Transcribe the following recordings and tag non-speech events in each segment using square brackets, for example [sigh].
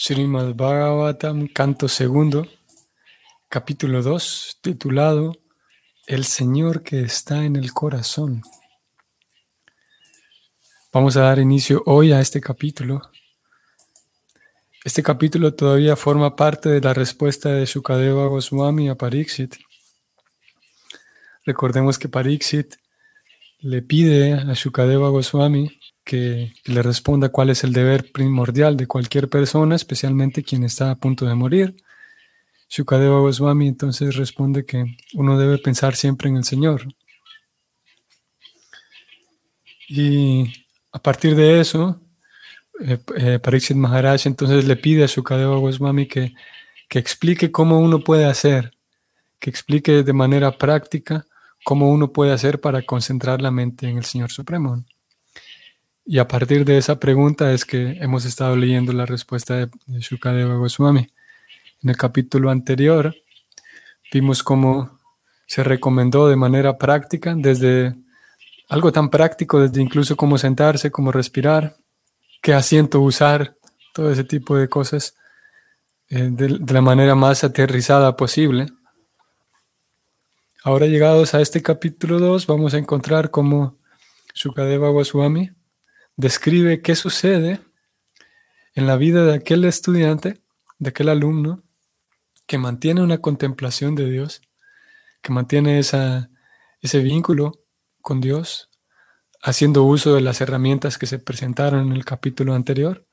Srimad Bhagavatam, canto segundo, capítulo 2, titulado El Señor que está en el corazón. Vamos a dar inicio hoy a este capítulo. Este capítulo todavía forma parte de la respuesta de Sukadeva Goswami a Pariksit. Recordemos que Pariksit le pide a Shukadeva Goswami que, le responda cuál es el deber primordial de cualquier persona, especialmente quien está a punto de morir. Shukadeva Goswami entonces responde que uno debe pensar siempre en el Señor. Y a partir de eso, eh, eh, Pariksit Maharaj entonces le pide a Shukadeva Goswami que, que explique cómo uno puede hacer, que explique de manera práctica cómo uno puede hacer para concentrar la mente en el Señor Supremo. Y a partir de esa pregunta es que hemos estado leyendo la respuesta de, Shukadeva Goswami. En el capítulo anterior vimos cómo se recomendó de manera práctica, desde algo tan práctico, desde incluso cómo sentarse, cómo respirar, qué asiento usar, todo ese tipo de cosas, eh, de la manera más aterrizada posible. Ahora llegados a este capítulo 2, vamos a encontrar cómo Sukadeva Goswami describe qué sucede en la vida de aquel estudiante, de aquel alumno, que mantiene una contemplación de Dios, que mantiene esa, ese vínculo con Dios, haciendo uso de las herramientas que se presentaron en el capítulo anterior,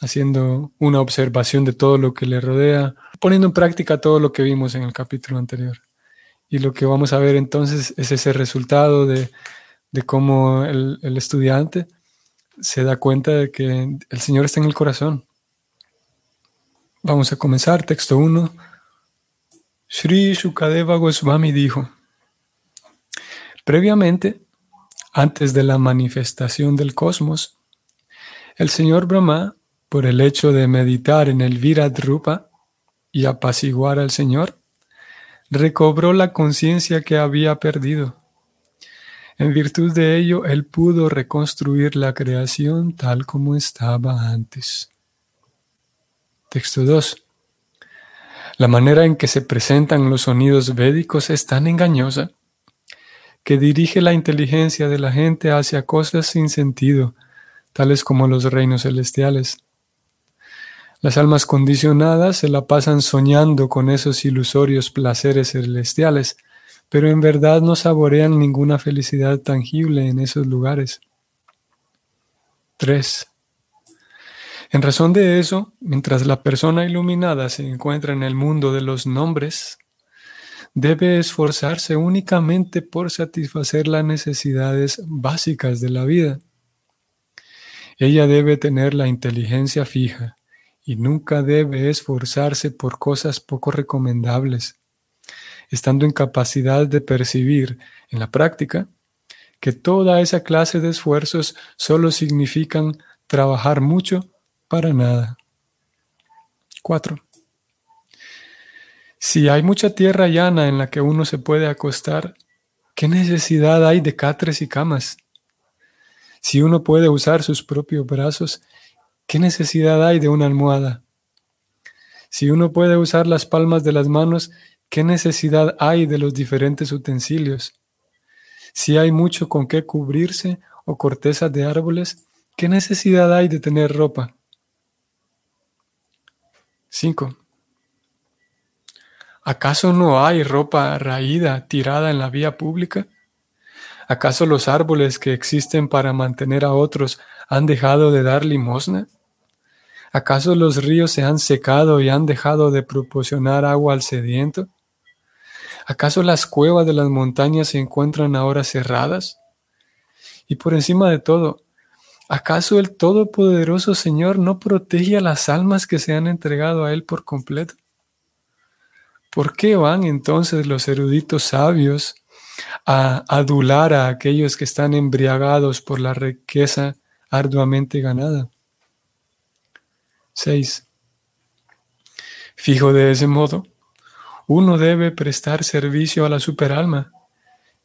haciendo una observación de todo lo que le rodea, poniendo en práctica todo lo que vimos en el capítulo anterior. Y lo que vamos a ver entonces es ese resultado de, cómo el, el, estudiante se da cuenta de que el Señor está en el corazón. Vamos a comenzar, texto 1. Sri Shukadeva Goswami dijo, previamente, antes de la manifestación del cosmos, el Señor Brahma, por el hecho de meditar en el Virat Rupa y apaciguar al Señor, recobró la conciencia que había perdido en virtud de ello, él pudo reconstruir la creación tal como estaba antes. Texto 2. La manera en que se presentan los sonidos védicos es tan engañosa que dirige la inteligencia de la gente hacia cosas sin sentido, tales como los reinos celestiales. Las almas condicionadas se la pasan soñando con esos ilusorios placeres celestiales, pero en verdad no saborean ninguna felicidad tangible en esos lugares. 3. En razón de eso, mientras la persona iluminada se encuentra en el mundo de los nombres, debe esforzarse únicamente por satisfacer las necesidades básicas de la vida. Ella debe tener la inteligencia fija y nunca debe esforzarse por cosas poco recomendables estando en capacidad de percibir en la práctica que toda esa clase de esfuerzos solo significan trabajar mucho para nada. 4. Si hay mucha tierra llana en la que uno se puede acostar, ¿qué necesidad hay de catres y camas? Si uno puede usar sus propios brazos, ¿qué necesidad hay de una almohada? Si uno puede usar las palmas de las manos, ¿Qué necesidad hay de los diferentes utensilios? Si hay mucho con qué cubrirse o cortezas de árboles, ¿qué necesidad hay de tener ropa? 5. ¿Acaso no hay ropa raída tirada en la vía pública? ¿Acaso los árboles que existen para mantener a otros han dejado de dar limosna? ¿Acaso los ríos se han secado y han dejado de proporcionar agua al sediento? ¿Acaso las cuevas de las montañas se encuentran ahora cerradas? Y por encima de todo, ¿acaso el Todopoderoso Señor no protege a las almas que se han entregado a Él por completo? ¿Por qué van entonces los eruditos sabios a adular a aquellos que están embriagados por la riqueza arduamente ganada? 6. Fijo de ese modo, uno debe prestar servicio a la superalma,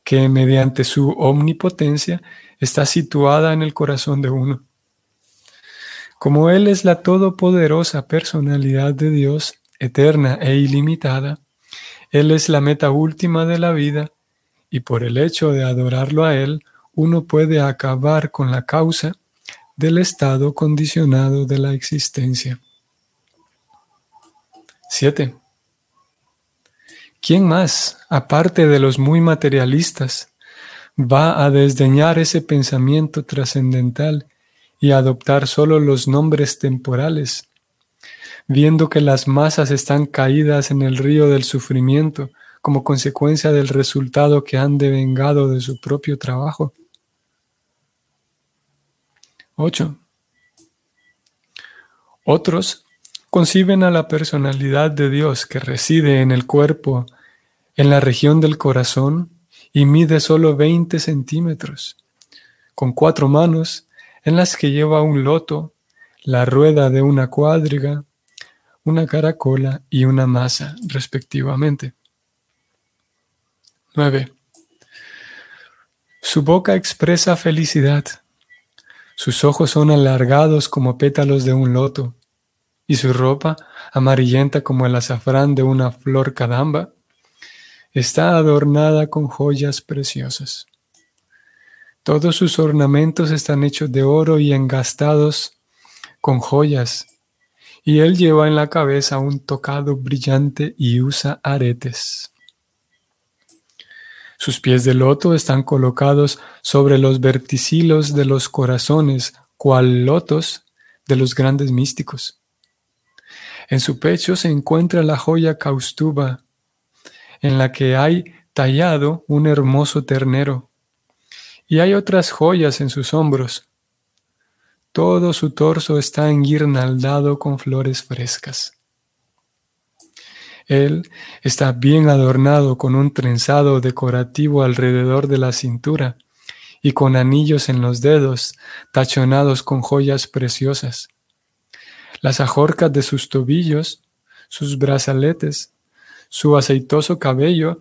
que mediante su omnipotencia está situada en el corazón de uno. Como Él es la todopoderosa personalidad de Dios, eterna e ilimitada, Él es la meta última de la vida y por el hecho de adorarlo a Él, uno puede acabar con la causa del estado condicionado de la existencia. 7. ¿Quién más, aparte de los muy materialistas, va a desdeñar ese pensamiento trascendental y adoptar solo los nombres temporales, viendo que las masas están caídas en el río del sufrimiento como consecuencia del resultado que han devengado de su propio trabajo? 8. Otros conciben a la personalidad de Dios que reside en el cuerpo, en la región del corazón, y mide solo 20 centímetros, con cuatro manos en las que lleva un loto, la rueda de una cuadriga, una caracola y una masa, respectivamente. 9. Su boca expresa felicidad, sus ojos son alargados como pétalos de un loto, y su ropa, amarillenta como el azafrán de una flor cadamba, está adornada con joyas preciosas. Todos sus ornamentos están hechos de oro y engastados con joyas, y él lleva en la cabeza un tocado brillante y usa aretes. Sus pies de loto están colocados sobre los verticilos de los corazones, cual lotos de los grandes místicos. En su pecho se encuentra la joya caustuba, en la que hay tallado un hermoso ternero, y hay otras joyas en sus hombros. Todo su torso está enguirnaldado con flores frescas. Él está bien adornado con un trenzado decorativo alrededor de la cintura y con anillos en los dedos tachonados con joyas preciosas. Las ajorcas de sus tobillos, sus brazaletes, su aceitoso cabello,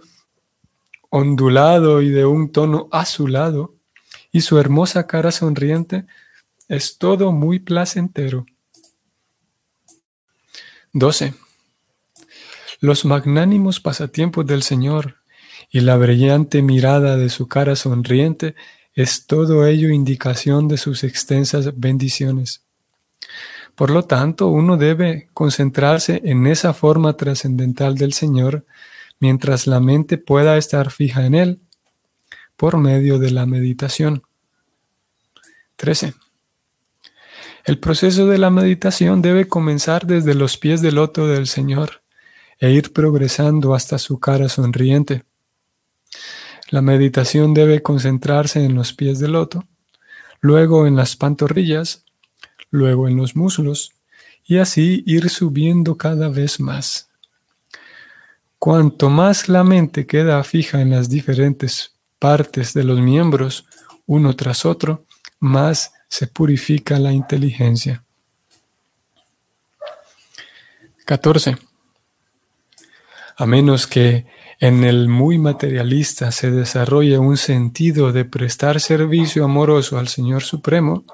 ondulado y de un tono azulado, y su hermosa cara sonriente, es todo muy placentero. 12. Los magnánimos pasatiempos del Señor y la brillante mirada de su cara sonriente es todo ello indicación de sus extensas bendiciones. Por lo tanto, uno debe concentrarse en esa forma trascendental del Señor mientras la mente pueda estar fija en Él por medio de la meditación. 13. El proceso de la meditación debe comenzar desde los pies del loto del Señor e ir progresando hasta su cara sonriente. La meditación debe concentrarse en los pies del loto, luego en las pantorrillas, luego en los muslos, y así ir subiendo cada vez más. Cuanto más la mente queda fija en las diferentes partes de los miembros, uno tras otro, más se purifica la inteligencia. 14. A menos que en el muy materialista se desarrolle un sentido de prestar servicio amoroso al Señor Supremo,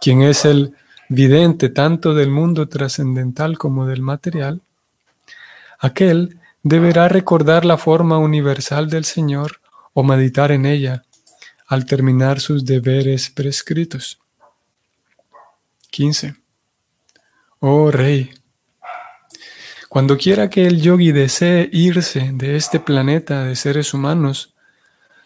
quien es el vidente tanto del mundo trascendental como del material, aquel deberá recordar la forma universal del Señor o meditar en ella al terminar sus deberes prescritos. 15. Oh Rey, cuando quiera que el yogi desee irse de este planeta de seres humanos,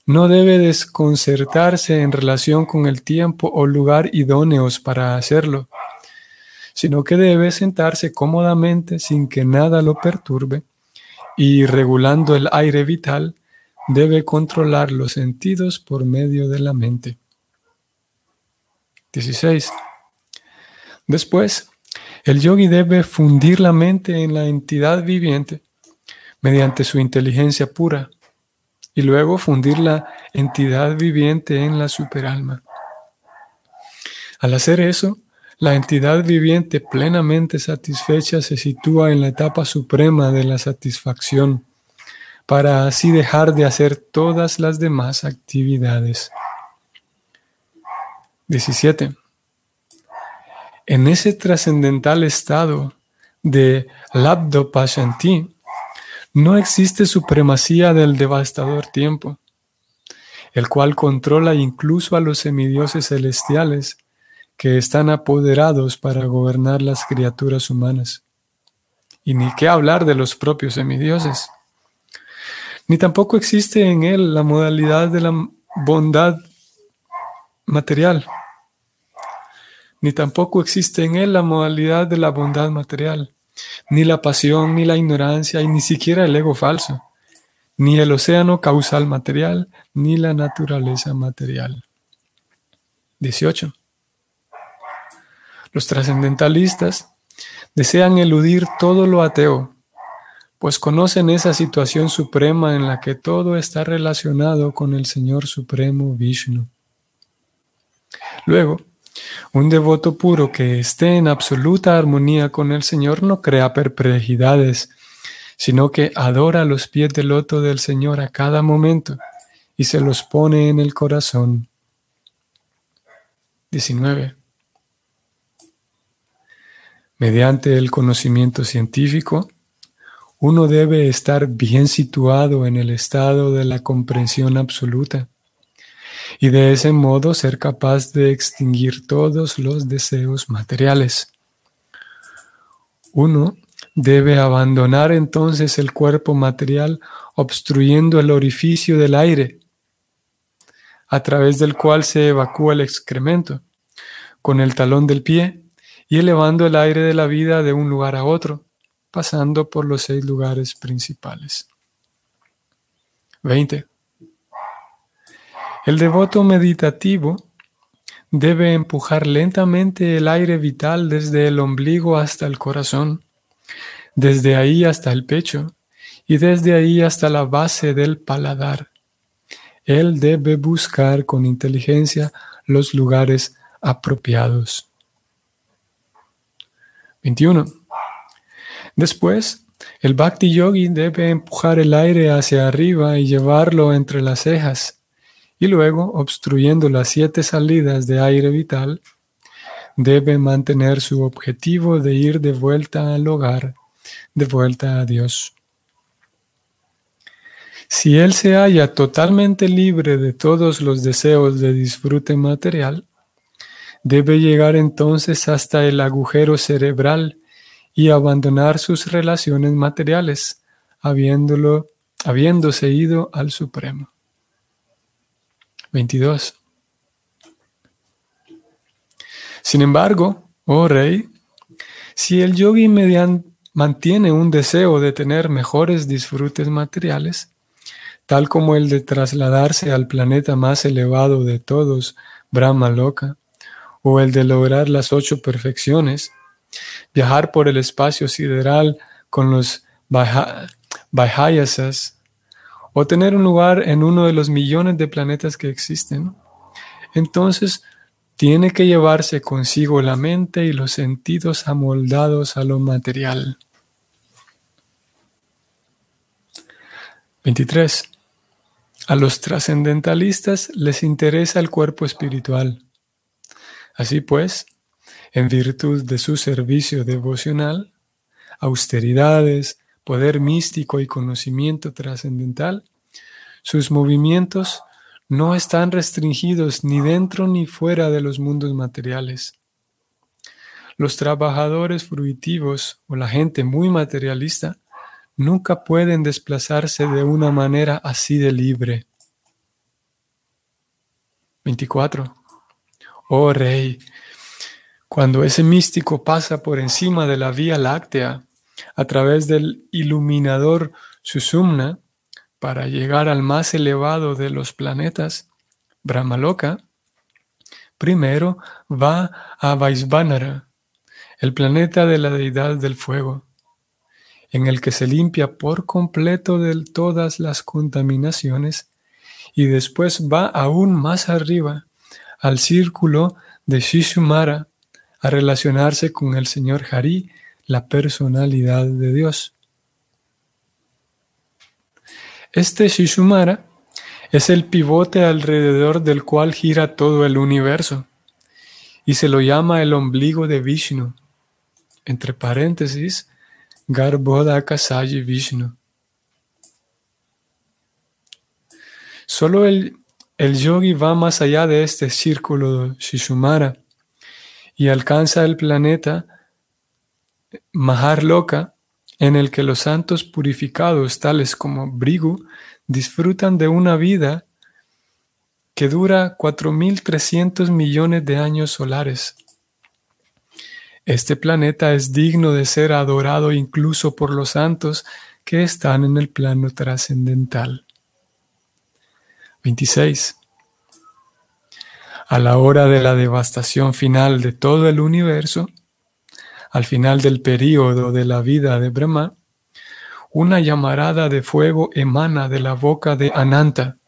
no debe desconcertarse en relación con el tiempo o lugar idóneos para hacerlo, sino que debe sentarse cómodamente sin que nada lo perturbe y regulando el aire vital, debe controlar los sentidos por medio de la mente. 16. Después, el yogi debe fundir la mente en la entidad viviente mediante su inteligencia pura y luego fundir la entidad viviente en la superalma. Al hacer eso, la entidad viviente plenamente satisfecha se sitúa en la etapa suprema de la satisfacción, para así dejar de hacer todas las demás actividades. 17. En ese trascendental estado de Labdo Pashanti, no existe supremacía del devastador tiempo, el cual controla incluso a los semidioses celestiales que están apoderados para gobernar las criaturas humanas. Y ni qué hablar de los propios semidioses. Ni tampoco existe en él la modalidad de la bondad material. Ni tampoco existe en él la modalidad de la bondad material, ni la pasión, ni la ignorancia, y ni siquiera el ego falso, ni el océano causal material, ni la naturaleza material. 18. Los trascendentalistas desean eludir todo lo ateo, pues conocen esa situación suprema en la que todo está relacionado con el Señor Supremo Vishnu. Luego, un devoto puro que esté en absoluta armonía con el Señor no crea perplejidades, sino que adora los pies del loto del Señor a cada momento y se los pone en el corazón. 19. Mediante el conocimiento científico, uno debe estar bien situado en el estado de la comprensión absoluta y de ese modo ser capaz de extinguir todos los deseos materiales. Uno debe abandonar entonces el cuerpo material obstruyendo el orificio del aire, a través del cual se evacúa el excremento, con el talón del pie y elevando el aire de la vida de un lugar a otro, pasando por los seis lugares principales. 20. El devoto meditativo debe empujar lentamente el aire vital desde el ombligo hasta el corazón, desde ahí hasta el pecho y desde ahí hasta la base del paladar. Él debe buscar con inteligencia los lugares apropiados. 21. Después, el Bhakti Yogi debe empujar el aire hacia arriba y llevarlo entre las cejas, y luego, obstruyendo las siete salidas de aire vital, debe mantener su objetivo de ir de vuelta al hogar, de vuelta a Dios. Si él se halla totalmente libre de todos los deseos de disfrute material, Debe llegar entonces hasta el agujero cerebral y abandonar sus relaciones materiales, habiéndolo, habiéndose ido al Supremo. 22. Sin embargo, oh rey, si el yogi mantiene un deseo de tener mejores disfrutes materiales, tal como el de trasladarse al planeta más elevado de todos, Brahma Loka, o el de lograr las ocho perfecciones, viajar por el espacio sideral con los Vajayasas, o tener un lugar en uno de los millones de planetas que existen, entonces tiene que llevarse consigo la mente y los sentidos amoldados a lo material. 23. A los trascendentalistas les interesa el cuerpo espiritual. Así pues, en virtud de su servicio devocional, austeridades, poder místico y conocimiento trascendental, sus movimientos no están restringidos ni dentro ni fuera de los mundos materiales. Los trabajadores fruitivos o la gente muy materialista nunca pueden desplazarse de una manera así de libre. 24. Oh Rey, cuando ese místico pasa por encima de la Vía Láctea a través del iluminador Susumna para llegar al más elevado de los planetas, Brahmaloka, primero va a Vaisvanara, el planeta de la deidad del fuego, en el que se limpia por completo de todas las contaminaciones y después va aún más arriba al círculo de Shishumara a relacionarse con el Señor Hari, la personalidad de Dios. Este Shishumara es el pivote alrededor del cual gira todo el universo, y se lo llama el ombligo de Vishnu. Entre paréntesis, Garbhodakasayi Vishnu. Solo el, el yogi va más allá de este círculo Shishumara y alcanza el planeta Maharloka, en el que los santos purificados, tales como Brigu, disfrutan de una vida que dura 4.300 millones de años solares. Este planeta es digno de ser adorado incluso por los santos que están en el plano trascendental. 26. A la hora de la devastación final de todo el universo, al final del período de la vida de Brahma, una llamarada de fuego emana de la boca de Ananta,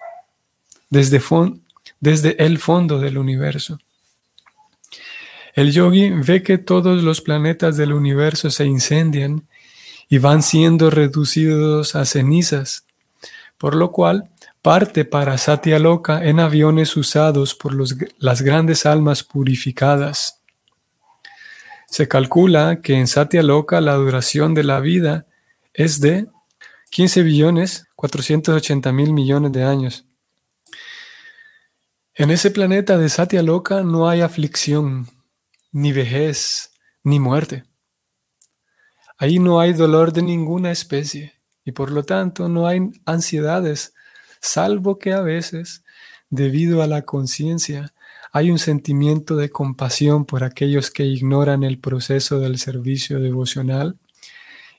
desde, el fondo del universo. El yogi ve que todos los planetas del universo se incendian y van siendo reducidos a cenizas, por lo cual parte para Satyaloka en aviones usados por las grandes almas purificadas. Se calcula que en Satya Loka la duración de la vida es de 15 billones 480 mil millones de años. En ese planeta de Satya Loka no hay aflicción, ni vejez, ni muerte. Ahí no hay dolor de ninguna especie y por lo tanto no hay ansiedades, salvo que a veces, debido a la conciencia, hay un sentimiento de compasión por aquellos que ignoran el proceso del servicio devocional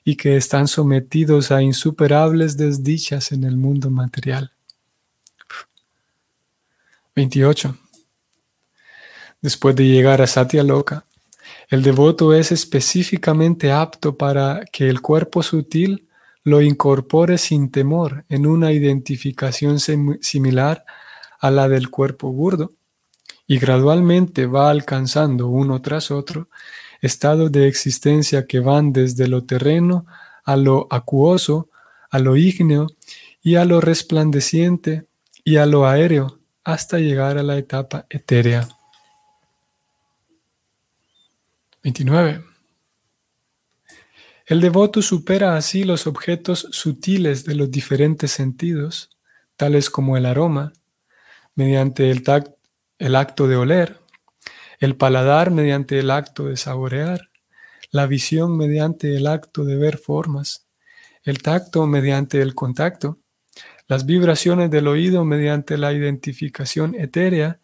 y que están sometidos a insuperables desdichas en el mundo material. 28. Después de llegar a Satya Loka, el devoto es específicamente apto para que el cuerpo sutil lo incorpore sin temor en una identificación similar a la del cuerpo burdo y gradualmente va alcanzando uno tras otro estados de existencia que van desde lo terreno a lo acuoso, a lo ígneo y a lo resplandeciente y a lo aéreo hasta llegar a la etapa etérea. 29. El devoto supera así los objetos sutiles de los diferentes sentidos, tales como el aroma, mediante el tacto el acto de oler, el paladar mediante el acto de saborear, la visión mediante el acto de ver formas, el tacto mediante el contacto, las vibraciones del oído mediante la identificación etérea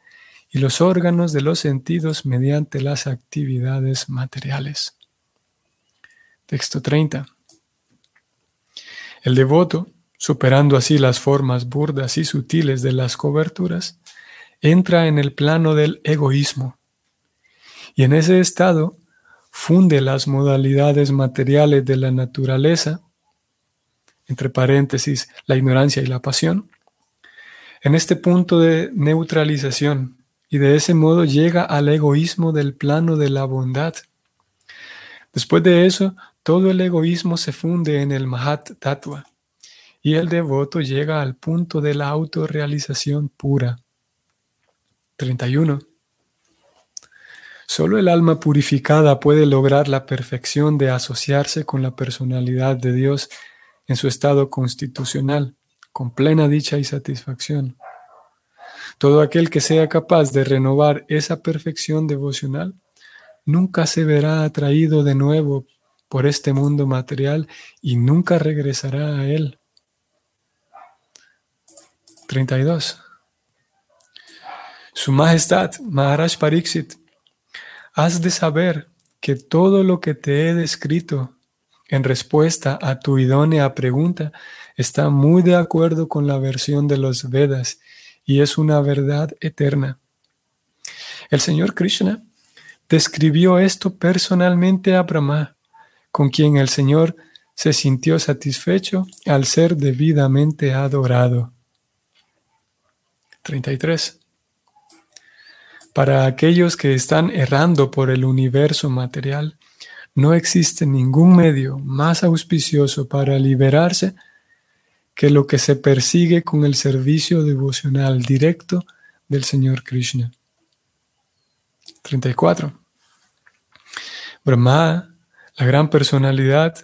y los órganos de los sentidos mediante las actividades materiales. Texto 30. El devoto, superando así las formas burdas y sutiles de las coberturas, entra en el plano del egoísmo y en ese estado funde las modalidades materiales de la naturaleza, entre paréntesis, la ignorancia y la pasión, en este punto de neutralización y de ese modo llega al egoísmo del plano de la bondad. Después de eso, todo el egoísmo se funde en el Mahat Tattva y el devoto llega al punto de la autorrealización pura. 31. Solo el alma purificada puede lograr la perfección de asociarse con la personalidad de Dios en su estado constitucional, con plena dicha y satisfacción. Todo aquel que sea capaz de renovar esa perfección devocional nunca se verá atraído de nuevo por este mundo material y nunca regresará a él. 32. Su Majestad, Maharaj Pariksit, has de saber que todo lo que te he descrito en respuesta a tu idónea pregunta está muy de acuerdo con la versión de los Vedas y es una verdad eterna. El Señor Krishna describió esto personalmente a Brahma, con quien el Señor se sintió satisfecho al ser debidamente adorado. 33. Para aquellos que están errando por el universo material, no existe ningún medio más auspicioso para liberarse que lo que se persigue con el servicio devocional directo del Señor Krishna. 34. Brahma, la gran personalidad,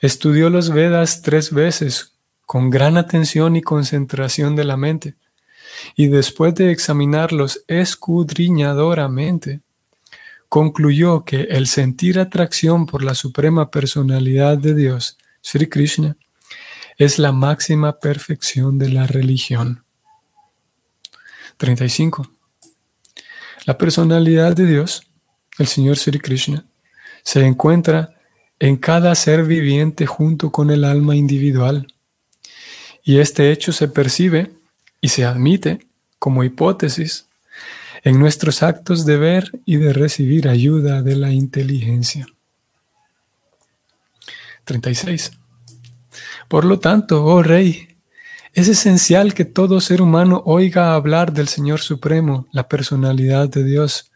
estudió los Vedas tres veces con gran atención y concentración de la mente, y después de examinarlos escudriñadoramente, concluyó que el sentir atracción por la suprema personalidad de Dios, Sri Krishna, es la máxima perfección de la religión. 35. La personalidad de Dios, el Señor Sri Krishna, se encuentra en cada ser viviente junto con el alma individual. Y este hecho se percibe y se admite como hipótesis en nuestros actos de ver y de recibir ayuda de la inteligencia. 36. Por lo tanto, oh Rey, es esencial que todo ser humano oiga hablar del Señor Supremo, la personalidad de Dios,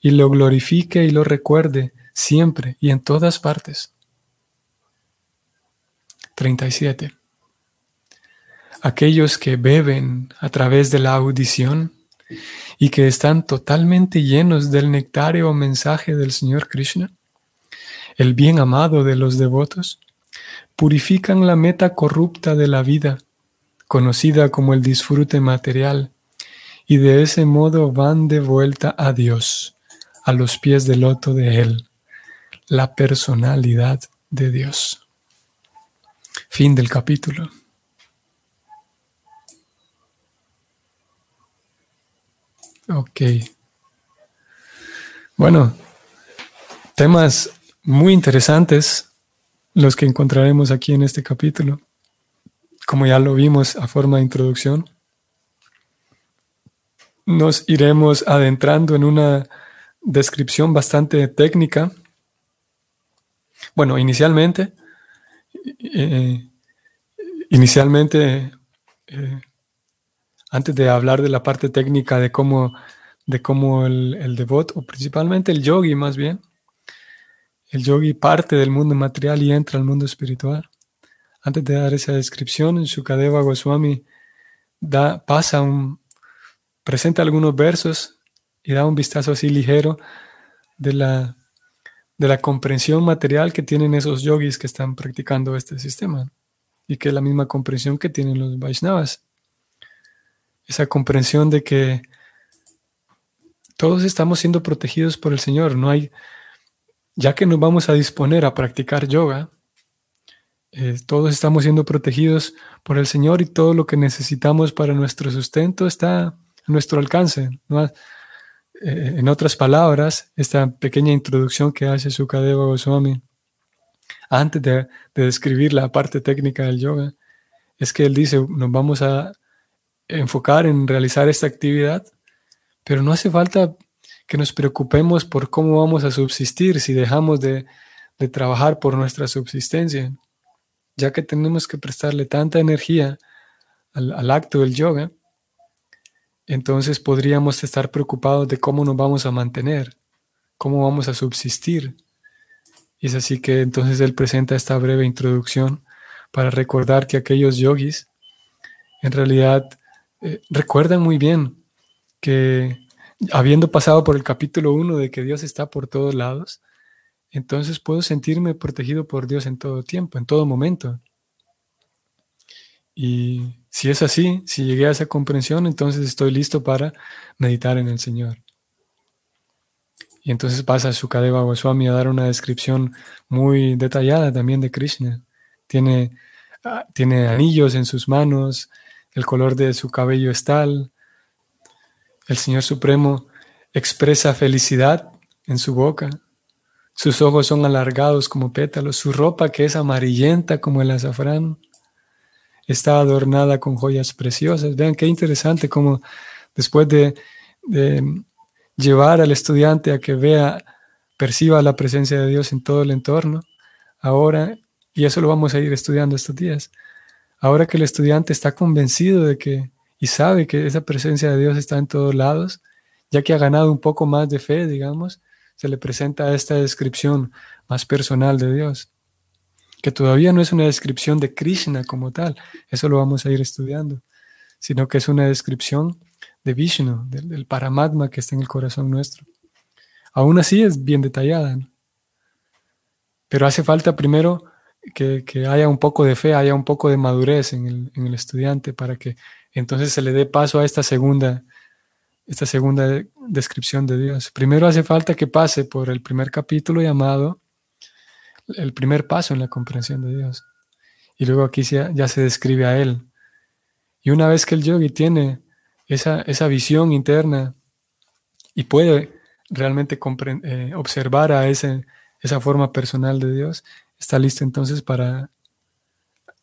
y lo glorifique y lo recuerde siempre y en todas partes. 37. Aquellos que beben a través de la audición y que están totalmente llenos del nectario mensaje del Señor Krishna, el bien amado de los devotos, purifican la meta corrupta de la vida, conocida como el disfrute material, y de ese modo van de vuelta a Dios, a los pies del loto de Él, la personalidad de Dios. Fin del capítulo. Ok. Bueno, temas muy interesantes los que encontraremos aquí en este capítulo, como ya lo vimos a forma de introducción. Nos iremos adentrando en una descripción bastante técnica. Bueno, inicialmente, eh, inicialmente, eh, antes de hablar de la parte técnica de cómo, de cómo el, el devot, o principalmente el yogi más bien, el yogi parte del mundo material y entra al mundo espiritual. Antes de dar esa descripción, Shukadeva Goswami da, pasa un, presenta algunos versos y da un vistazo así ligero de la, de la comprensión material que tienen esos yogis que están practicando este sistema y que es la misma comprensión que tienen los Vaishnavas. Esa comprensión de que todos estamos siendo protegidos por el Señor, no hay, ya que nos vamos a disponer a practicar yoga, eh, todos estamos siendo protegidos por el Señor y todo lo que necesitamos para nuestro sustento está a nuestro alcance. Eh, en otras palabras, esta pequeña introducción que hace Sukadeva Goswami antes de, de describir la parte técnica del yoga, es que él dice, nos vamos a enfocar en realizar esta actividad, pero no hace falta que nos preocupemos por cómo vamos a subsistir si dejamos de, trabajar por nuestra subsistencia, ya que tenemos que prestarle tanta energía al, acto del yoga, entonces podríamos estar preocupados de cómo nos vamos a mantener, cómo vamos a subsistir. Y es así que entonces él presenta esta breve introducción para recordar que aquellos yogis en realidad eh, recuerdan muy bien que habiendo pasado por el capítulo 1 de que Dios está por todos lados, entonces puedo sentirme protegido por Dios en todo tiempo, en todo momento. Y si es así, si llegué a esa comprensión, entonces estoy listo para meditar en el Señor. Y entonces pasa Sukadeva Goswami a dar una descripción muy detallada también de Krishna. Tiene, ah, tiene anillos en sus manos, el color de su cabello es tal, el Señor Supremo expresa felicidad en su boca. Sus ojos son alargados como pétalos. Su ropa, que es amarillenta como el azafrán, está adornada con joyas preciosas. Vean qué interesante como después de, llevar al estudiante a que vea, perciba la presencia de Dios en todo el entorno, ahora, y eso lo vamos a ir estudiando estos días, ahora que el estudiante está convencido de que y sabe que esa presencia de Dios está en todos lados, ya que ha ganado un poco más de fe, digamos, se le presenta esta descripción más personal de Dios, que todavía no es una descripción de Krishna como tal, eso lo vamos a ir estudiando, sino que es una descripción de Vishnu, del, Paramatma que está en el corazón nuestro. aún así es bien detallada. Pero hace falta primero que, haya un poco de fe, haya un poco de madurez en el, estudiante para que entonces se le dé paso a esta segunda, esta segunda descripción de Dios. Primero hace falta que pase por el primer capítulo llamado el primer paso en la comprensión de Dios. Y luego aquí ya se describe a Él. Y una vez que el yogi tiene esa, esa visión interna y puede realmente eh, observar a ese, esa forma personal de Dios, está listo entonces para...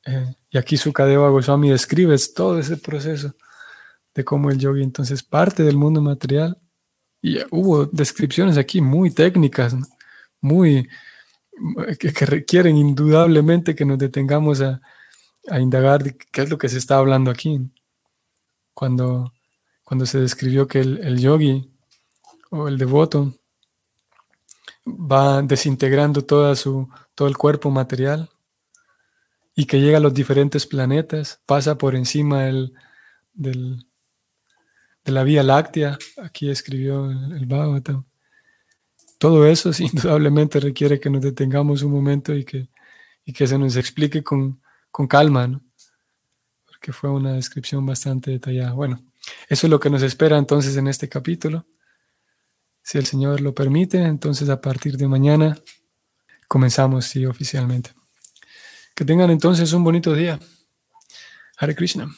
Eh, y aquí Sukadeva Goswami describe todo ese proceso de cómo el yogi entonces parte del mundo material. Y hubo descripciones aquí muy técnicas, muy que, requieren indudablemente que nos detengamos a, indagar qué es lo que se está hablando aquí. Cuando, cuando se describió que el yogi o el devoto va desintegrando toda su, todo el cuerpo material y que llega a los diferentes planetas, pasa por encima de la Vía Láctea, aquí escribió el, el Bhagavatam. Todo eso [laughs] indudablemente requiere que nos detengamos un momento y que, y que se nos explique con, con calma, porque fue una descripción bastante detallada. Bueno, eso es lo que nos espera entonces en este capítulo. Si el Señor lo permite, entonces a partir de mañana comenzamos sí, oficialmente. Que tengan entonces un bonito día. Hare Krishna.